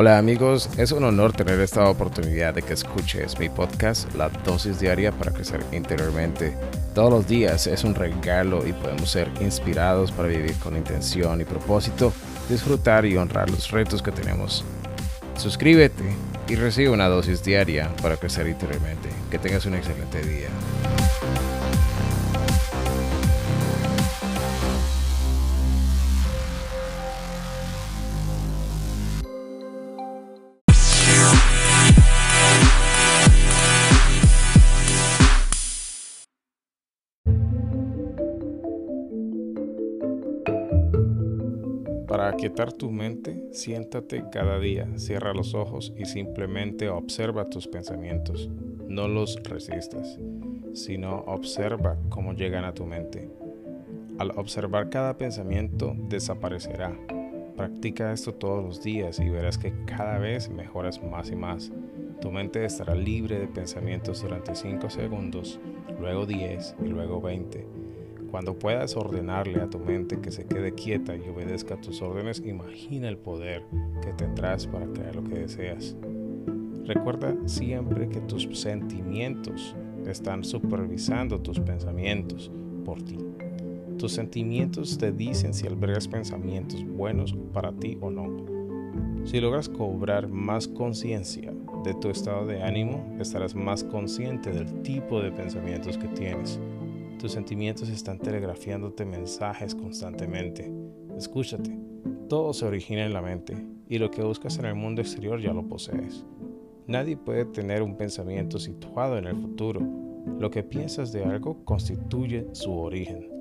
Hola amigos, es un honor tener esta oportunidad de que escuches mi podcast, La Dosis Diaria para Crecer Interiormente. Todos los días es un regalo y podemos ser inspirados para vivir con intención y propósito, disfrutar y honrar los retos que tenemos. Suscríbete y recibe una dosis diaria para crecer interiormente. Que tengas un excelente día. Para aquietar tu mente, siéntate cada día, cierra los ojos y simplemente observa tus pensamientos. No los resistas, sino observa cómo llegan a tu mente. Al observar cada pensamiento, desaparecerá. Practica esto todos los días y verás que cada vez mejoras más y más. Tu mente estará libre de pensamientos durante 5 segundos, luego 10 y luego 20 cuando puedas ordenarle a tu mente que se quede quieta y obedezca tus órdenes, imagina el poder que tendrás para crear lo que deseas. Recuerda siempre que tus sentimientos están supervisando tus pensamientos por ti. Tus sentimientos te dicen si albergas pensamientos buenos para ti o no. Si logras cobrar más conciencia de tu estado de ánimo, estarás más consciente del tipo de pensamientos que tienes tus sentimientos están telegrafiándote mensajes constantemente. Escúchate, todo se origina en la mente y lo que buscas en el mundo exterior ya lo posees. Nadie puede tener un pensamiento situado en el futuro. Lo que piensas de algo constituye su origen.